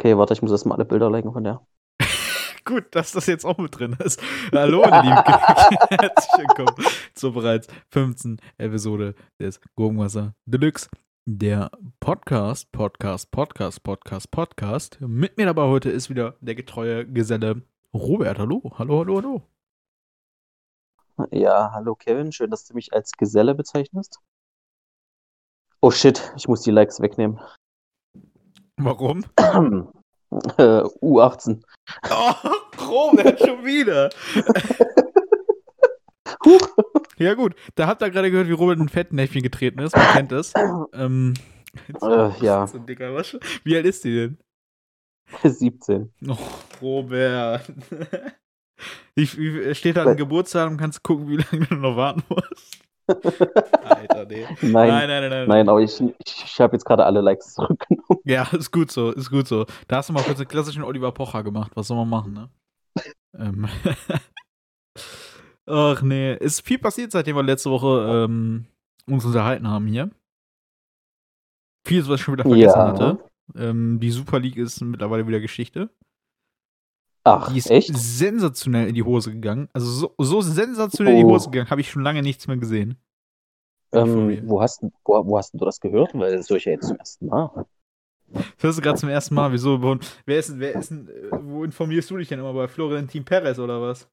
Okay, warte, ich muss erstmal alle Bilder liken von der. Gut, dass das jetzt auch mit drin ist. Hallo, meine lieben. Herzlich willkommen zur bereits 15. Episode des Gurkenwasser Deluxe. Der Podcast, Podcast, Podcast, Podcast, Podcast. Mit mir dabei heute ist wieder der getreue Geselle Robert. Hallo, hallo, hallo, hallo. Ja, hallo Kevin, schön, dass du mich als Geselle bezeichnest. Oh shit, ich muss die Likes wegnehmen. Warum? Äh, U18. Oh, Robert, schon wieder. ja, gut. Da habt ihr gerade gehört, wie Robert in ein Fettnäpfchen getreten ist. Man kennt es. Ähm, Äh, ja, so dicker Wasch. Wie alt ist die denn? 17. Oh, Robert. Wie, wie, steht da ein Geburtstag und kannst gucken, wie lange du noch warten musst? Alter, nee. Nein, Nein, nein, nein, nein. nein, aber ich, ich, ich habe jetzt gerade alle Likes zurückgenommen. Ja, ist gut so, ist gut so. Da hast du mal kurz einen klassischen Oliver Pocher gemacht. Was soll man machen, ne? ähm. Ach nee, ist viel passiert, seitdem wir letzte Woche ähm, uns unterhalten haben hier. Vieles, was ich schon wieder vergessen Ja. hatte. Ähm, die Super League ist mittlerweile wieder Geschichte. Ach, Die ist echt? sensationell in die Hose gegangen. Also so, so sensationell in die Oh. Hose gegangen, habe ich schon lange nichts mehr gesehen. Ähm, wo, hast, du- wo, wo hast du das gehört? Weil das höre ich ja jetzt zum ersten Mal. Das hörst du gerade zum ersten Mal. Wieso? Wo, wer ist, wer ist äh, wo informierst du dich denn immer bei Florentin Perez oder was?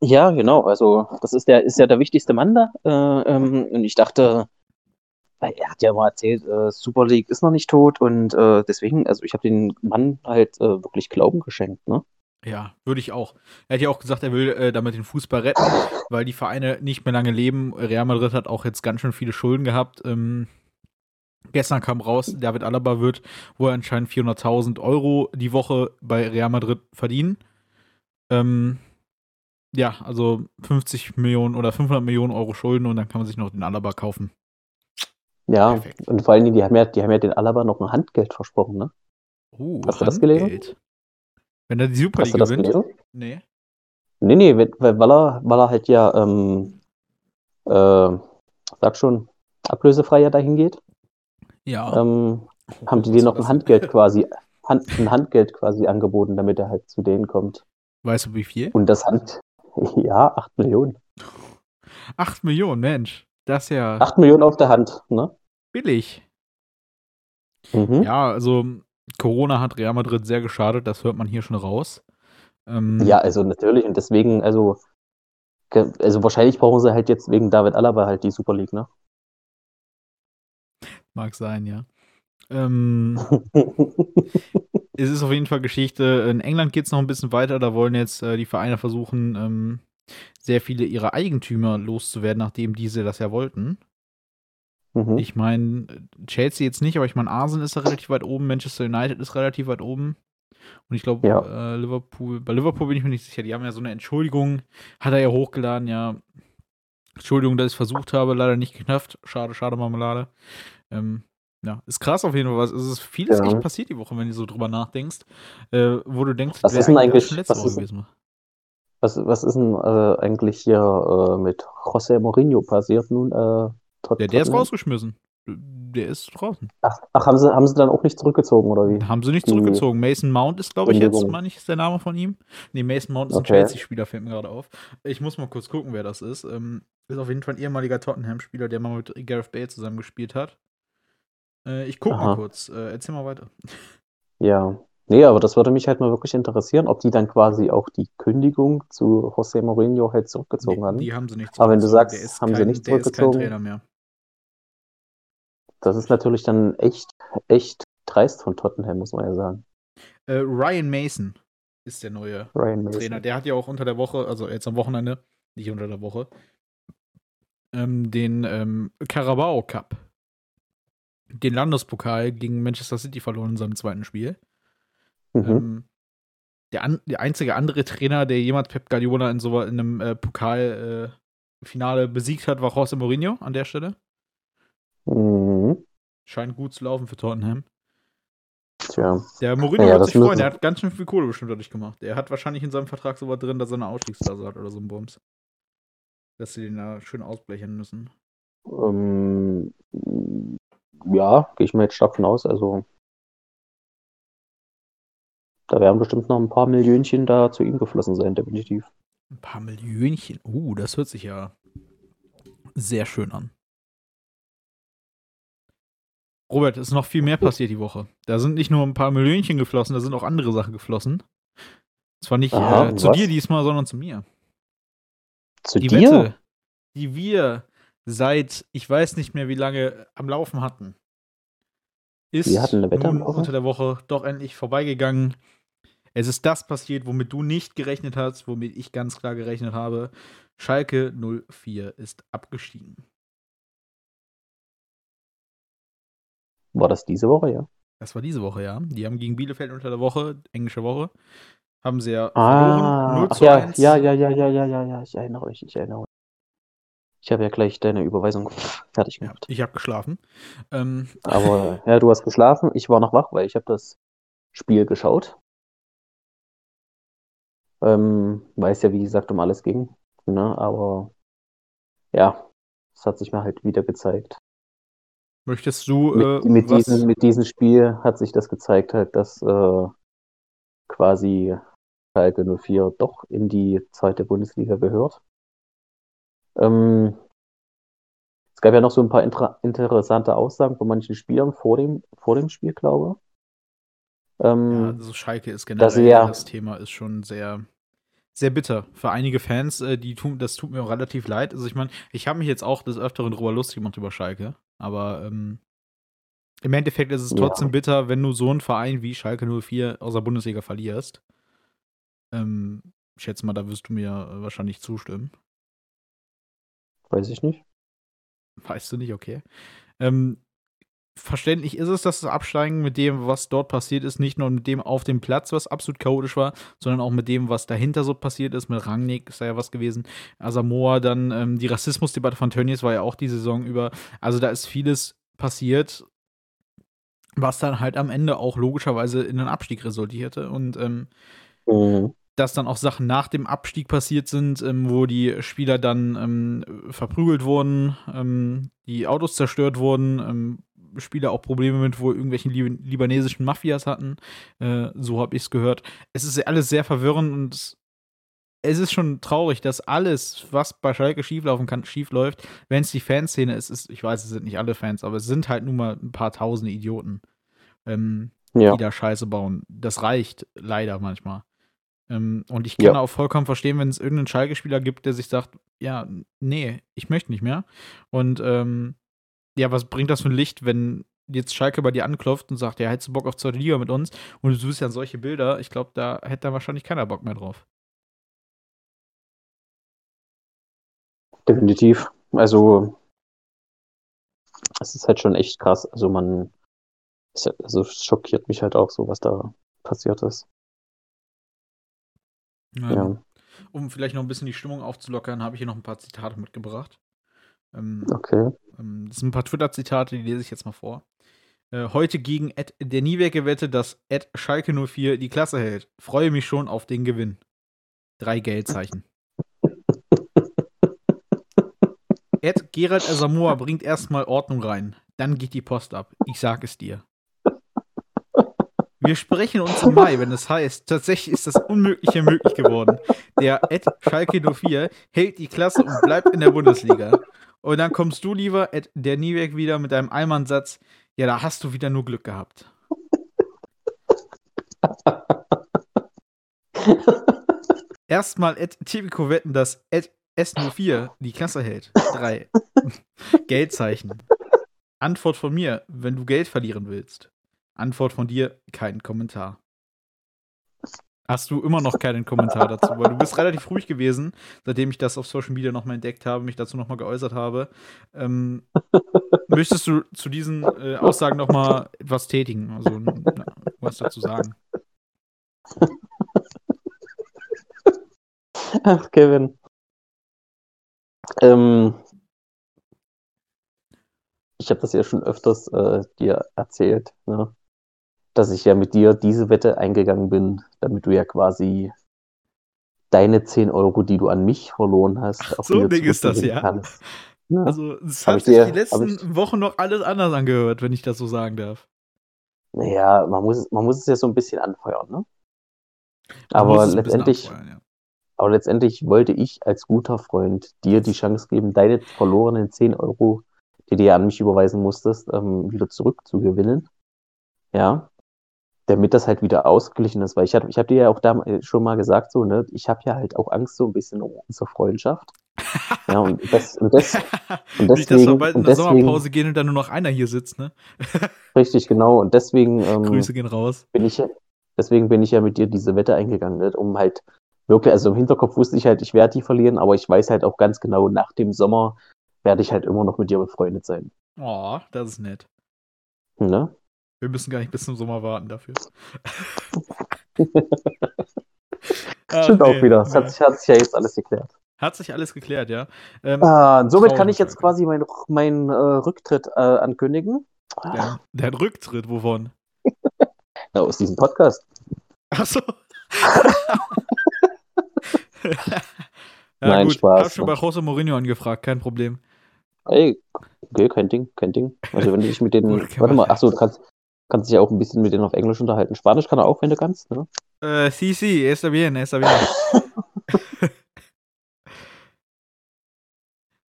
Ja, genau. Also, das ist der, ist ja der wichtigste Mann da. Äh, ähm, und ich dachte, weil er hat ja mal erzählt, äh, Super League ist noch nicht tot und äh, deswegen, also ich habe den Mann halt äh, wirklich Glauben geschenkt, ne? Ja, würde ich auch. Er hat ja auch gesagt, er will äh, damit den Fußball retten, weil die Vereine nicht mehr lange leben. Real Madrid hat auch jetzt ganz schön viele Schulden gehabt. Ähm, gestern kam raus, David Alaba wird wohl anscheinend 400.000 Euro die Woche bei Real Madrid verdienen. Ähm, ja, also 50 Millionen oder 500 Millionen Euro Schulden und dann kann man sich noch den Alaba kaufen. Ja, Perfekt. und vor allen Dingen, die haben ja, die haben ja den Alaba noch ein Handgeld versprochen, ne? Uh, Hast du das gelesen? Wenn er die Super Hast League du das gewinnt? gelesen? Nee. Nee, nee, weil, er, weil er halt ja, ähm, äh, sag schon, ablösefrei ja dahin geht, Ja. ähm, haben die dir noch ein? Handgeld quasi, Hand, ein Handgeld quasi angeboten, damit er halt zu denen kommt. Weißt du, wie viel? Und das Hand, ja, 8 Millionen. 8 Millionen, Mensch. Das ist ja 8 Millionen auf der Hand, ne? billig. Mhm. Ja, also Corona hat Real Madrid sehr geschadet, das hört man hier schon raus. Ähm, Ja, also natürlich. Und deswegen, also, also wahrscheinlich brauchen sie halt jetzt wegen David Alaba halt die Super League, ne? Mag sein, ja. Ähm, es ist auf jeden Fall Geschichte. In England geht es noch ein bisschen weiter. Da wollen jetzt äh, die Vereine versuchen, ähm, sehr viele ihrer Eigentümer loszuwerden, nachdem diese das ja wollten. Mhm. Ich meine, Chelsea jetzt nicht, aber ich meine, Arsenal ist da relativ weit oben, Manchester United ist relativ weit oben. Und ich glaube, Ja. äh, Liverpool, bei Liverpool bin ich mir nicht sicher. Die haben ja so eine Entschuldigung, hat er ja hochgeladen, ja. Entschuldigung, dass ich es versucht habe, leider nicht geknafft. Schade, schade, Marmelade. Ähm, ja, ist krass auf jeden Fall. Es ist vieles Ja. echt passiert die Woche, wenn du so drüber nachdenkst. Äh, wo du denkst, Was ist denn eigentlich- letzte was Woche ist- gewesen. Was, was ist denn äh, eigentlich hier äh, mit José Mourinho passiert nun? Tot- Der, der ist rausgeschmissen. Der ist draußen. Ach, ach haben, sie, haben sie dann auch nicht zurückgezogen, oder wie? Haben sie nicht Die zurückgezogen. Mason Mount ist, glaube ich, jetzt, meine ich, ist der Name von ihm. Nee, Mason Mount ist ein Okay. Chelsea-Spieler, fällt mir gerade auf. Ich muss mal kurz gucken, wer das ist. Ähm, ist auf jeden Fall ein ehemaliger Tottenham-Spieler, der mal mit Gareth Bale zusammen gespielt hat. Äh, ich gucke mal kurz. Äh, erzähl mal weiter. Ja. Nee, aber das würde mich halt mal wirklich interessieren, ob die dann quasi auch die Kündigung zu José Mourinho halt zurückgezogen Nee, haben. die haben sie nicht Aber wenn du zurückgezogen. sagst, Der ist haben sie kein- nicht Der ist kein zurückgezogen? Trainer mehr. Das ist natürlich dann echt, echt dreist von Tottenham, muss man ja sagen. Äh, Ryan Mason ist der neue. Trainer. Der hat ja auch unter der Woche, also jetzt am Wochenende, nicht unter der Woche, ähm, den ähm, Carabao Cup, den Landespokal gegen Manchester City verloren in seinem zweiten Spiel. Mhm. Ähm, der, an, der einzige andere Trainer, der jemals Pep Guardiola in so in einem äh, Pokalfinale besiegt hat, war José Mourinho an der Stelle. Mhm. Scheint gut zu laufen für Tottenham. Tja. Der Mourinho Ja, wird sich freuen, der hat ganz schön viel Kohle bestimmt dadurch gemacht. Der hat wahrscheinlich in seinem Vertrag so was drin, dass er eine Ausstiegsklausel hat oder so ein Bums. Dass sie den da schön ausblechen müssen. Ähm, ja, gehe ich mir jetzt stark von aus. Also, Da werden bestimmt noch ein paar Millionchen da zu ihm geflossen sein, definitiv. Ein paar Millionchen. Uh, das hört sich ja sehr schön an. Robert, es ist noch viel mehr passiert die Woche. Da sind nicht nur ein paar Millionchen geflossen, da sind auch andere Sachen geflossen. Zwar nicht Aha, äh, zu was? dir diesmal, sondern zu mir. Zu Die dir? Wette, die wir seit ich weiß nicht mehr wie lange am Laufen hatten, ist Wir hatten eine Wette am nun unter der Woche doch endlich vorbeigegangen. Es ist das passiert, womit du nicht gerechnet hast, womit ich ganz klar gerechnet habe. Schalke 04 ist abgestiegen. War das diese Woche, ja? Das war diese Woche, ja. Die haben gegen Bielefeld unter der Woche, englische Woche, haben sie ja Ah, verloren. 0 ach zu ja, 1. ja, ja, ja, ja, ja, ja, ja, ich erinnere mich, ich erinnere mich. Ich habe ja gleich deine Überweisung fertig Ja, gemacht. ich habe geschlafen. Ähm, Aber ja, du hast geschlafen, ich war noch wach, weil ich habe das Spiel geschaut. Ähm, weiß ja, wie gesagt, um alles ging. Ne? Aber ja, es hat sich mir halt wieder gezeigt. Möchtest du äh, Mit, mit, was? diesem, mit diesem Spiel hat sich das gezeigt, halt, dass äh, quasi Schalke 04 doch in die zweite Bundesliga gehört. Ähm, es gab ja noch so ein paar inter interessante Aussagen von manchen Spielern vor dem, vor dem Spiel, glaube ich. Ja, Ähm, also Schalke ist das generell, ja- das Thema ist schon sehr, sehr bitter. Für einige Fans, äh, die tun, das tut mir auch relativ leid. Also ich meine, ich habe mich jetzt auch des Öfteren drüber lustig gemacht über Schalke, aber ähm, im Endeffekt ist es Ja. trotzdem bitter, wenn du so einen Verein wie Schalke 04 aus der Bundesliga verlierst. Ähm, ich schätze mal, da wirst du mir wahrscheinlich zustimmen. weiß ich nicht. Weißt du nicht, okay. Ähm, verständlich ist es, dass das Absteigen mit dem, was dort passiert ist, nicht nur mit dem auf dem Platz, was absolut chaotisch war, sondern auch mit dem, was dahinter so passiert ist. Mit Rangnick ist da ja was gewesen. Asamoah, dann ähm, die Rassismusdebatte von Tönnies war ja auch die Saison über. Also da ist vieles passiert, was dann halt am Ende auch logischerweise in einen Abstieg resultierte. Und ähm, Mhm. dass dann auch Sachen nach dem Abstieg passiert sind, ähm, wo die Spieler dann ähm, verprügelt wurden, ähm, die Autos zerstört wurden, ähm, Spieler auch Probleme mit wohl irgendwelchen Lib libanesischen Mafias hatten. Äh, so habe ich es gehört. Es ist alles sehr verwirrend und es ist schon traurig, dass alles, was bei Schalke schieflaufen kann, schiefläuft. Wenn es die Fanszene ist, ist, ich weiß, es sind nicht alle Fans, aber es sind halt nun mal ein paar tausende Idioten, ähm, Ja, die da Scheiße bauen. Das reicht leider manchmal. Ähm, und ich kann Ja. auch vollkommen verstehen, wenn es irgendeinen Schalke-Spieler gibt, der sich sagt, ja, nee, ich möchte nicht mehr. Und ähm, ja, was bringt das für ein Licht, wenn jetzt Schalke bei dir anklopft und sagt, ja, hättest du Bock auf zweite Liga mit uns und du suchst ja solche Bilder, ich glaube, da hätte da wahrscheinlich keiner Bock mehr drauf. definitiv. Also, es ist halt schon echt krass. Also, man, es, also, schockiert mich halt auch so, was da passiert ist. Ähm, Ja, Um vielleicht noch ein bisschen die Stimmung aufzulockern, habe ich hier noch ein paar Zitate mitgebracht. Ähm, okay. Ähm, Das sind ein paar Twitter-Zitate, die lese ich jetzt mal vor. Äh, heute gegen Ed, der Niewerke Wette, dass Ed Schalke 04 die Klasse hält. Freue mich schon auf den Gewinn. Drei Geldzeichen. Ed Gerald Asamoah bringt erstmal Ordnung rein. Dann geht die Post ab. Ich sag es dir. Wir sprechen uns im Mai, wenn es heißt, tatsächlich ist das Unmögliche möglich geworden. Der Ed Schalke 04 hält die Klasse und bleibt in der Bundesliga. Und dann kommst du lieber, Ed, der Niewerk, wieder mit deinem Allmann-Satz. Ja, da hast du wieder nur Glück gehabt. Erstmal Ed Tipico wetten, dass Ed S04 die Klasse hält. Drei. Geldzeichen. Antwort von mir, wenn du Geld verlieren willst. Antwort von dir, kein Kommentar. Hast du immer noch keinen Kommentar dazu, weil du bist relativ ruhig gewesen, seitdem ich das auf Social Media nochmal entdeckt habe, mich dazu nochmal geäußert habe. Ähm, möchtest du zu diesen äh, Aussagen nochmal etwas tätigen? Also na, was dazu sagen? Ach, Kevin. Ähm, ich habe das ja schon öfters äh, dir erzählt, ne? Dass ich ja mit dir diese Wette eingegangen bin, damit du ja quasi deine 10 Euro, die du an mich verloren hast, auch so wieder ein Ding ist das, ja? kannst. Ja. Also, es hat ich sich dir- die letzten Wochen noch alles anders angehört, wenn ich das so sagen darf. Naja, man muss, man muss es ja so ein bisschen anfeuern, ne? Aber letztendlich, ja. aber letztendlich wollte ich als guter Freund dir die Chance geben, deine verlorenen 10 Euro, die du ja an mich überweisen musstest, ähm, wieder zurückzugewinnen. Ja. Damit das halt wieder ausgeglichen ist, weil ich, ich habe dir ja auch da schon mal gesagt, so, ne, ich habe ja halt auch Angst so ein bisschen um unsere Freundschaft. Ja, und, das, und, das, und deswegen. Nicht, dass wir bald in der Sommerpause gehen und dann nur noch einer hier sitzt, ne? richtig, genau. Und deswegen. Ähm, Grüße gehen raus. Bin ich, deswegen bin ich ja mit dir diese Wette eingegangen, ne? um halt wirklich, also im Hinterkopf wusste ich halt, ich werde die verlieren, aber ich weiß halt auch ganz genau, nach dem Sommer werde ich halt immer noch mit dir befreundet sein. Oh, das ist nett. Ne? Wir müssen gar nicht bis zum Sommer warten dafür. Stimmt auch wieder. Das hat sich, hat sich ja jetzt alles geklärt. Hat sich alles geklärt, ja. Ähm, ah, somit kann ich jetzt quasi meinen mein, äh, Rücktritt äh, ankündigen. Der, der Rücktritt, wovon? ja, aus diesem Podcast. Achso. ja, Nein, gut. Spaß. Ich habe schon bei José Mourinho angefragt, kein Problem. Ey, okay, kein Ding, kein Ding. Also wenn du dich mit denen. warte mal, achso, du kannst, kannst dich ja auch ein bisschen mit denen auf Englisch unterhalten. Spanisch kann er auch, wenn du kannst, ne? Äh, sí, sí, está bien, está bien.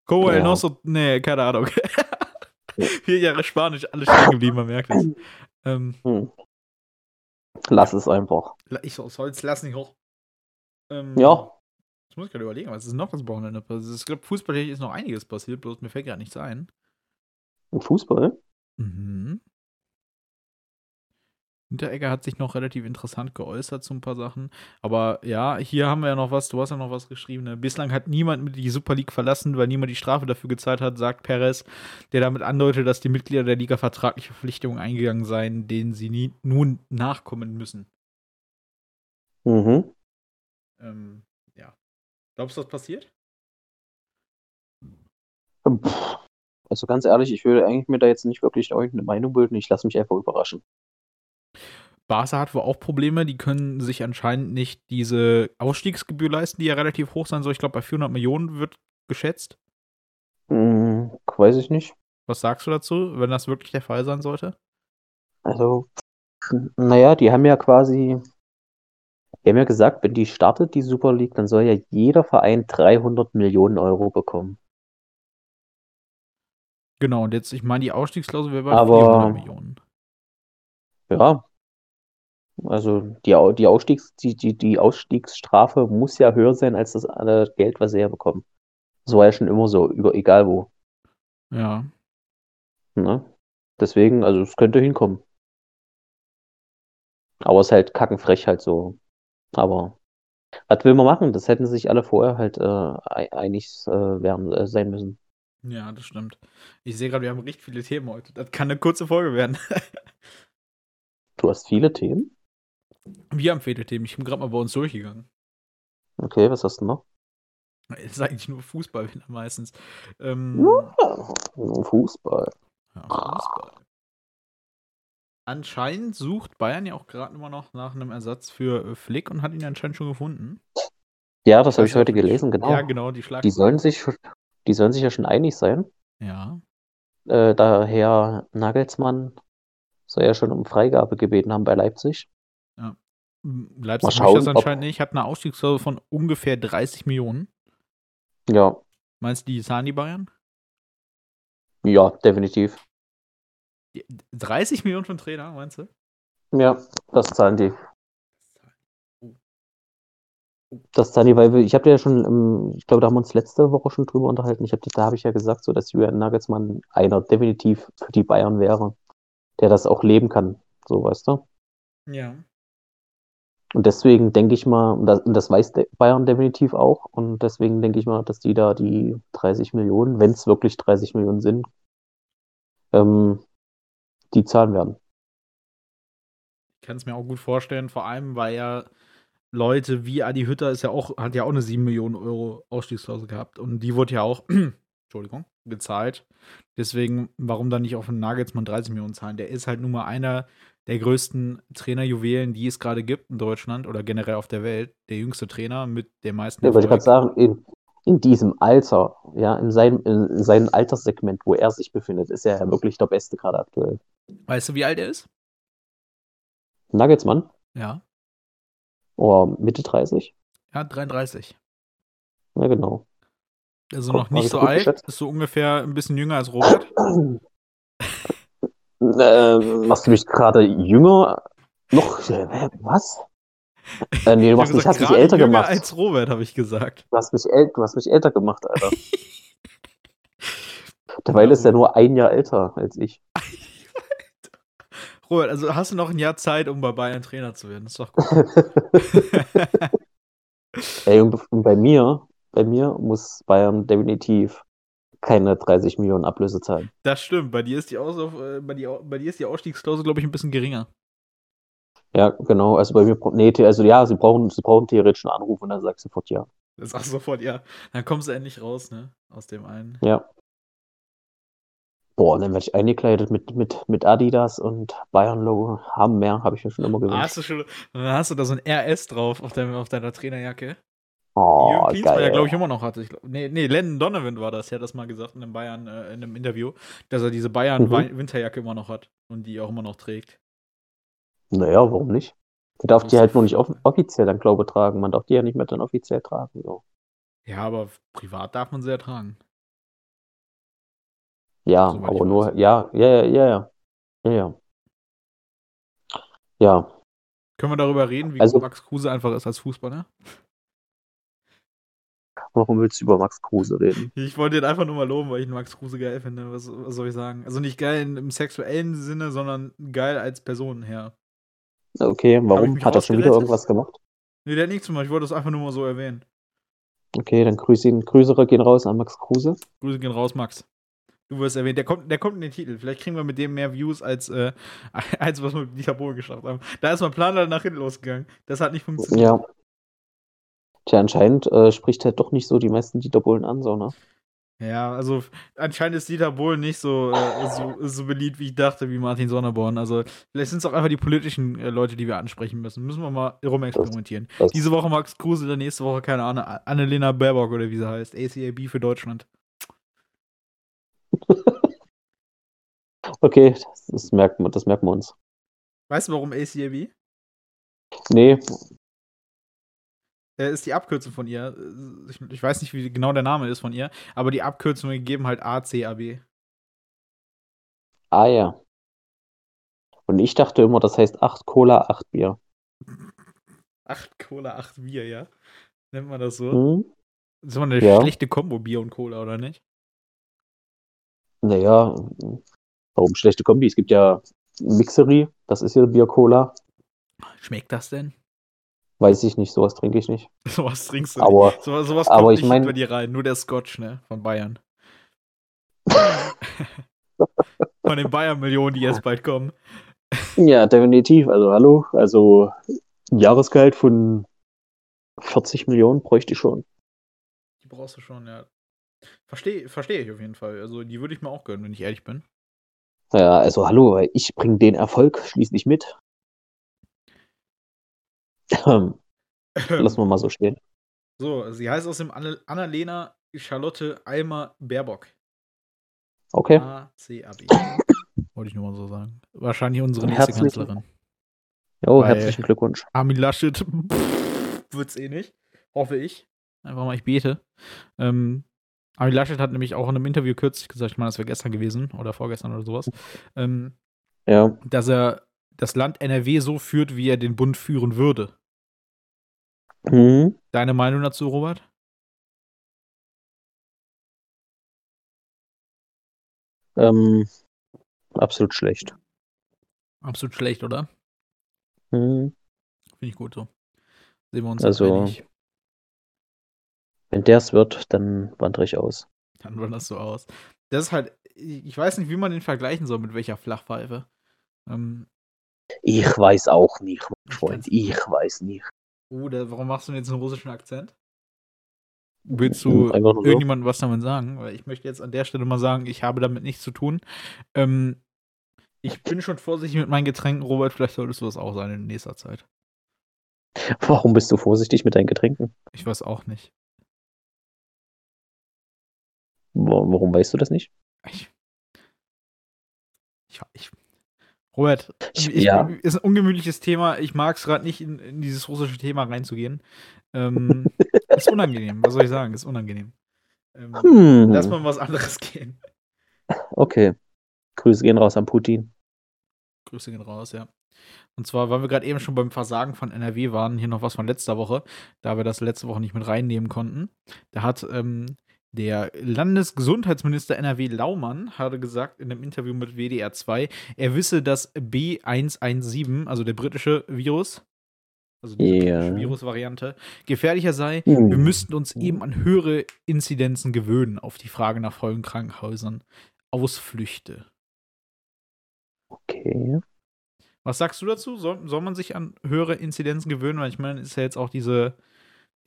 Como ja. el noso. Nee, keine Ahnung. Vier Jahre Spanisch, alles stehen geblieben, man merkt es. Ähm, hm. Lass es einfach. Ich soll es lassen, ich auch. Ähm, ja. Das muss ich gerade überlegen, was ist noch das Wochenende passiert? Ich glaube, fußballtechnisch ist noch einiges passiert, bloß mir fällt gerade nichts ein. Fußball? Mhm. Hinteregger hat sich noch relativ interessant geäußert zu ein paar Sachen. Aber ja, hier haben wir ja noch was, du hast ja noch was geschrieben. Ne? Bislang hat niemand mit die Super League verlassen, weil niemand die Strafe dafür gezahlt hat, sagt Perez, der damit andeutet, dass die Mitglieder der Liga vertragliche Verpflichtungen eingegangen seien, denen sie nie, nun nachkommen müssen. Mhm. Ähm, ja. Glaubst du, das passiert? Also ganz ehrlich, ich würde eigentlich mir da jetzt nicht wirklich irgendeine Meinung bilden. Ich lasse mich einfach überraschen. Barca hat wohl auch Probleme. Die können sich anscheinend nicht diese Ausstiegsgebühr leisten, die ja relativ hoch sein soll. Ich glaube, bei 400 Millionen wird geschätzt. Hm, weiß ich nicht. Was sagst du dazu, wenn das wirklich der Fall sein sollte? Also, naja, die haben ja quasi, die haben ja gesagt, wenn die startet, die Super League, dann soll ja jeder Verein 300 Millionen Euro bekommen. Genau, und jetzt, ich meine, die Ausstiegsklausel wäre bei Aber, 400 Millionen. Ja, also die, die, Ausstiegs, die, die, die Ausstiegsstrafe muss ja höher sein als das Geld, was sie ja bekommen. So war ja schon immer so, über, egal wo. Ja. Ne? Deswegen, also es könnte hinkommen. Aber es ist halt kackenfrech halt so. Aber was will man machen? Das hätten sich alle vorher halt äh, einig äh, werden, äh, sein müssen. Ja, das stimmt. Ich sehe gerade, wir haben richtig viele Themen heute. Das kann eine kurze Folge werden. du hast viele Themen? Wir haben viele Themen. Ich bin gerade mal bei uns durchgegangen. Okay, was hast du noch? Es ist eigentlich nur Fußball meistens. Ähm, ja, nur Fußball. Ja, Fußball. Anscheinend sucht Bayern ja auch gerade immer noch nach einem Ersatz für äh, Flick und hat ihn anscheinend schon gefunden. Ja, das habe ich heute gelesen, genau. Ja, genau, die Schlag. Die sollen sich, die sollen sich ja schon einig sein. Ja. Äh, daher Nagelsmann soll ja schon um Freigabe gebeten haben bei Leipzig. Ja. Leipzig schauen, das anscheinend nicht, hat eine Ausstiegsklausel von ungefähr 30 Millionen. Ja. Meinst du, die zahlen die Bayern? Ja, definitiv. 30 Millionen einen Trainer, meinst du? Ja, das zahlen die. Das zahlen die, weil ich habe ja schon, ich glaube, da haben wir uns letzte Woche schon drüber unterhalten. Ich hab, da habe ich ja gesagt, so dass Julian Nagelsmann einer definitiv für die Bayern wäre, der das auch leben kann. So, weißt du? Ja. Und deswegen denke ich mal, und das, und das weiß Bayern definitiv auch, und deswegen denke ich mal, dass die da die 30 Millionen, wenn es wirklich 30 Millionen sind, ähm, die zahlen werden. Ich kann es mir auch gut vorstellen, vor allem, weil ja Leute wie Adi Hütter ist ja auch, hat ja auch eine 7 Millionen Euro Ausstiegsklausel gehabt und die wurde ja auch, Entschuldigung, gezahlt. Deswegen, warum dann nicht auf einen Nagelsmann 30 Millionen zahlen? Der ist halt nun mal einer der größten Trainerjuwelen, die es gerade gibt in Deutschland oder generell auf der Welt. Der jüngste Trainer mit der meisten. Ja, wollte ich gerade sagen, in, in diesem Alter, ja, in seinem, in seinem Alterssegment, wo er sich befindet, ist er ja wirklich der Beste gerade aktuell. Weißt du, wie alt er ist? Nagelsmann? Ja. Oh, Mitte 30? Ja, 33. Ja, genau. Also Guck, noch nicht ich so alt, geschätzt. ist so ungefähr ein bisschen jünger als Robert. Ähm, machst du mich gerade jünger? Noch? Äh, Was? Äh, nee, du, hab mich, hast mich älter jünger gemacht. als Robert, habe ich gesagt. Du hast mich, du hast mich älter gemacht, Alter. Dabei ist er nur ein Jahr älter als ich. Robert, also hast du noch ein Jahr Zeit, um bei Bayern Trainer zu werden? ist doch gut. Ey, und bei mir, bei mir muss Bayern definitiv keine 30 Millionen Ablöse zahlen. das stimmt. Bei dir ist die, Aus äh, bei, dir, bei dir ist die Ausstiegsklausel, glaube ich, ein bisschen geringer. Ja, genau. Also bei mir, nee, also ja, sie brauchen, sie brauchen theoretisch einen Anruf und dann sagst du sofort ja. Das sagst du sofort, ja. Dann kommst du endlich raus, ne? Aus dem einen. Ja. Boah, dann werde ich eingekleidet mit, mit, mit Adidas und Bayern-Logo. Haben mehr, habe ich mir schon immer Ah, gewünscht. hast du schon, hast du da so ein RS drauf auf, deinem, auf deiner Trainerjacke. Oh, Jürgen Klinsmann ja, glaube ich, immer noch hatte. Ich glaub, nee, nee, Landon Donovan war das. Der hat das mal gesagt in einem Bayern, äh, in einem Interview, dass er diese Mhm. Bayern-Winterjacke immer noch hat und die auch immer noch trägt. Naja, warum nicht? Du darfst die halt nur nicht off offiziell dann Glaube tragen. Man darf die ja nicht mehr dann offiziell tragen. So. Ja, aber privat darf man sie ja tragen. Ja, ich aber nur, ja, ja, ja, ja, ja. Ja, ja. Können wir darüber reden, wie Also- Max Kruse einfach ist als Fußballer? Warum willst du über Max Kruse reden? Ich wollte ihn einfach nur mal loben, weil ich Max Kruse geil finde. Was, was soll ich sagen? Also nicht geil im sexuellen Sinne, sondern geil als Person her. Okay, warum? Hat er schon wieder irgendwas gemacht? Nee, der hat nichts gemacht. Ich wollte das einfach nur mal so erwähnen. Okay, dann grüß ihn. Grüßere gehen raus an Max Kruse. Grüße gehen raus, Max. Du wirst erwähnt. Der kommt, der kommt in den Titel. Vielleicht kriegen wir mit dem mehr Views als, äh, als was wir mit Dieter Bohlen geschafft haben. Da ist mein Plan dann nach hinten losgegangen. Das hat nicht funktioniert. Ja. Tja, anscheinend äh, spricht halt doch nicht so die meisten Dieter Bohlen an, so, ne? Ja, also anscheinend ist Dieter Bohlen nicht so, äh, so, so beliebt, wie ich dachte, wie Martin Sonneborn. Also vielleicht sind es auch einfach die politischen äh, Leute, die wir ansprechen müssen. Müssen wir mal rumexperimentieren. Das, Diese Woche Max Kruse, dann nächste Woche, keine Ahnung, Annalena Baerbock oder wie sie heißt. ACAB für Deutschland. okay, das, das, merkt man, das merken wir uns. Weißt du, warum ACAB? Nee, ist die Abkürzung von ihr. Äh, Ich, ich weiß nicht, wie genau der Name ist von ihr, aber die Abkürzung gegeben halt ACAB. ah ja. Und ich dachte immer, das heißt 8 Cola, 8 Bier. Acht Cola, acht Bier, ja? Nennt man das so? Hm? Das ist immer eine Ja. schlechte Kombo, Bier und Cola, oder nicht? Naja, warum schlechte Kombi? Es gibt ja Mixery, das ist ja Bier-Cola. Schmeckt das denn? Weiß ich nicht, sowas trinke ich nicht. Sowas trinkst du Aber nicht. So, sowas aber kommt ich nicht mein- bei dir rein. Nur der Scotch, ne? Von Bayern. Von den Bayern-Millionen, die jetzt bald kommen. ja, definitiv. Also hallo, also ein Jahresgehalt von 40 Millionen bräuchte ich schon. Die brauchst du schon, ja. Verstehe versteh ich auf jeden Fall. Also, die würde ich mir auch gönnen, wenn ich ehrlich bin. Ja, also hallo, weil ich bringe den Erfolg schließlich mit. Lassen wir mal so stehen. So, sie heißt außerdem Anne- Annalena Charlotte Almer Baerbock. Okay. A-C-A-B. Wollte ich nur mal so sagen. Wahrscheinlich unsere nächste Herzlichen- Kanzlerin. Jo, herzlichen Glückwunsch. Armin Laschet pff, wird's eh nicht. Hoffe ich. Einfach mal, ich bete. Ähm, Armin Laschet hat nämlich auch in einem Interview kürzlich gesagt, ich meine, das wäre gestern gewesen oder vorgestern oder sowas, ähm, Ja. dass er das Land NRW so führt, wie er den Bund führen würde. Mhm. Deine Meinung dazu, Robert? Ähm, absolut schlecht. Absolut schlecht, oder? Mhm. Finde ich gut so. Sehen wir uns Also- einig. Wenn der es wird, dann wandere ich aus. Dann das so aus. Das ist halt, ich weiß nicht, wie man den vergleichen soll, mit welcher Flachpfeife. Ähm, Ich weiß auch nicht, mein Freund. Ich weiß nicht. Oh, da, warum machst du denn jetzt einen russischen Akzent? Willst du so. irgendjemandem was damit sagen? Weil ich möchte jetzt an der Stelle mal sagen, ich habe damit nichts zu tun. Ähm, ich bin schon vorsichtig mit meinen Getränken, Robert. Vielleicht solltest du das auch sein in nächster Zeit. Warum bist du vorsichtig mit deinen Getränken? Ich weiß auch nicht. Wa- Warum weißt du das nicht? Ich, ich, ich Robert, ich, ja. ist ein ungemütliches Thema. Ich mag es gerade nicht, in, in, dieses russische Thema reinzugehen. Ähm, ist unangenehm, was soll ich sagen? Ist unangenehm. Ähm, hm. Lass mal was anderes gehen. Okay. Grüße gehen raus an Putin. Grüße gehen raus, ja. Und zwar, weil wir gerade eben schon beim Versagen von NRW waren, hier noch was von letzter Woche, da wir das letzte Woche nicht mit reinnehmen konnten. Da hat ähm, der Landesgesundheitsminister NRW Laumann hatte gesagt in einem Interview mit WDR 2, er wisse, dass B117, also der britische Virus, also die yeah. Virusvariante, gefährlicher sei. Mhm. Wir müssten uns eben an höhere Inzidenzen gewöhnen auf die Frage nach vollen Krankenhäusern. Ausflüchte. Okay. Was sagst du dazu? Soll, soll man sich an höhere Inzidenzen gewöhnen? Weil ich meine, ist ja jetzt auch diese,